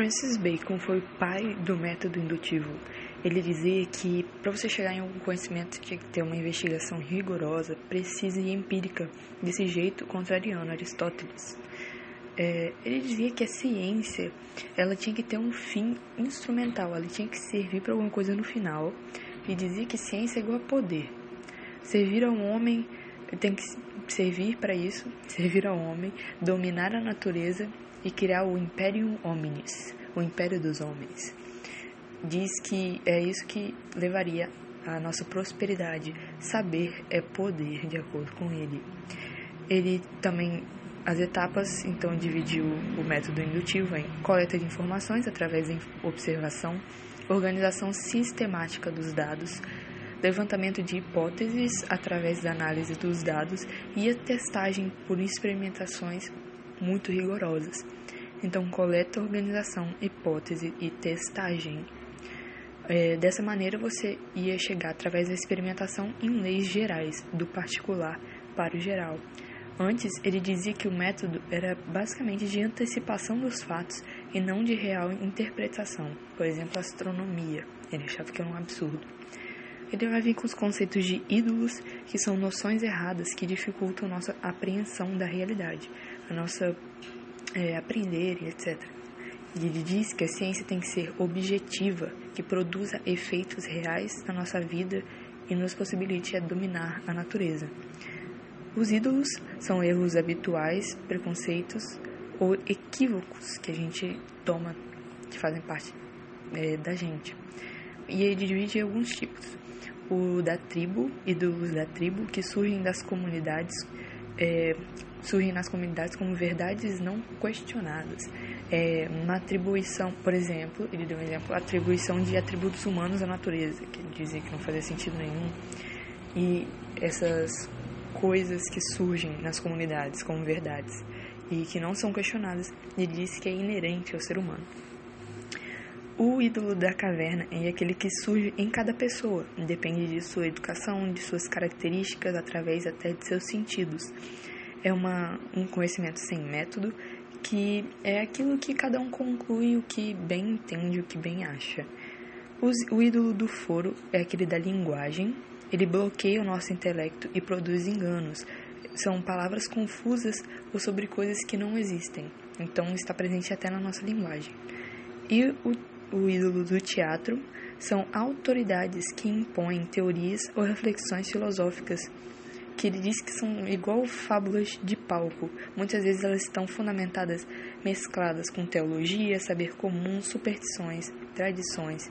Francis Bacon foi o pai do método indutivo. Ele dizia que para você chegar em algum conhecimento tinha que ter uma investigação rigorosa, precisa e empírica, desse jeito contrariando Aristóteles. É, ele dizia que a ciência ela tinha que ter um fim instrumental, ela tinha que servir para alguma coisa no final. E dizia que ciência é igual a poder. Servir ao homem tem que servir para isso, servir ao homem, dominar a natureza e criar o Imperium Hominis, o Império dos Homens. Diz que é isso que levaria à nossa prosperidade. Saber é poder, de acordo com ele. Ele também as etapas, então, dividiu o método indutivo em coleta de informações através da observação, organização sistemática dos dados, levantamento de hipóteses através da análise dos dados e a testagem por experimentações muito rigorosas. Então, coleta, organização, hipótese e testagem. É, dessa maneira, você ia chegar através da experimentação em leis gerais, do particular para o geral. Antes, ele dizia que o método era basicamente de antecipação dos fatos e não de real interpretação, por exemplo, astronomia. Ele achava que era um absurdo. Ele vai vir com os conceitos de ídolos, que são noções erradas que dificultam nossa apreensão da realidade, a nossa é, aprender etc. Ele diz que a ciência tem que ser objetiva, que produza efeitos reais na nossa vida e nos possibilite a dominar a natureza. Os ídolos são erros habituais, preconceitos ou equívocos que a gente toma, que fazem parte é, da gente. E ele divide em alguns tipos. O da tribo, ídolos da tribo, que surgem das comunidades, é, surgem nas comunidades como verdades não questionadas. É, uma atribuição, por exemplo, ele deu um exemplo, atribuição de atributos humanos à natureza, que ele dizia que não fazia sentido nenhum. E essas coisas que surgem nas comunidades como verdades e que não são questionadas, ele disse que é inerente ao ser humano. O ídolo da caverna é aquele que surge em cada pessoa, depende de sua educação, de suas características, através até de seus sentidos. É uma, um conhecimento sem método, que é aquilo que cada um conclui o que bem entende, o que bem acha. o ídolo do foro é aquele da linguagem, ele bloqueia o nosso intelecto e produz enganos. São palavras confusas ou sobre coisas que não existem. Então está presente até na nossa linguagem. E o, o ídolo do teatro são autoridades que impõem teorias ou reflexões filosóficas que ele diz que são igual fábulas de palco. Muitas vezes elas estão fundamentadas, mescladas com teologia, saber comum, superstições, tradições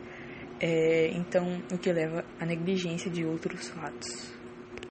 é, então, o que leva à negligência de outros fatos.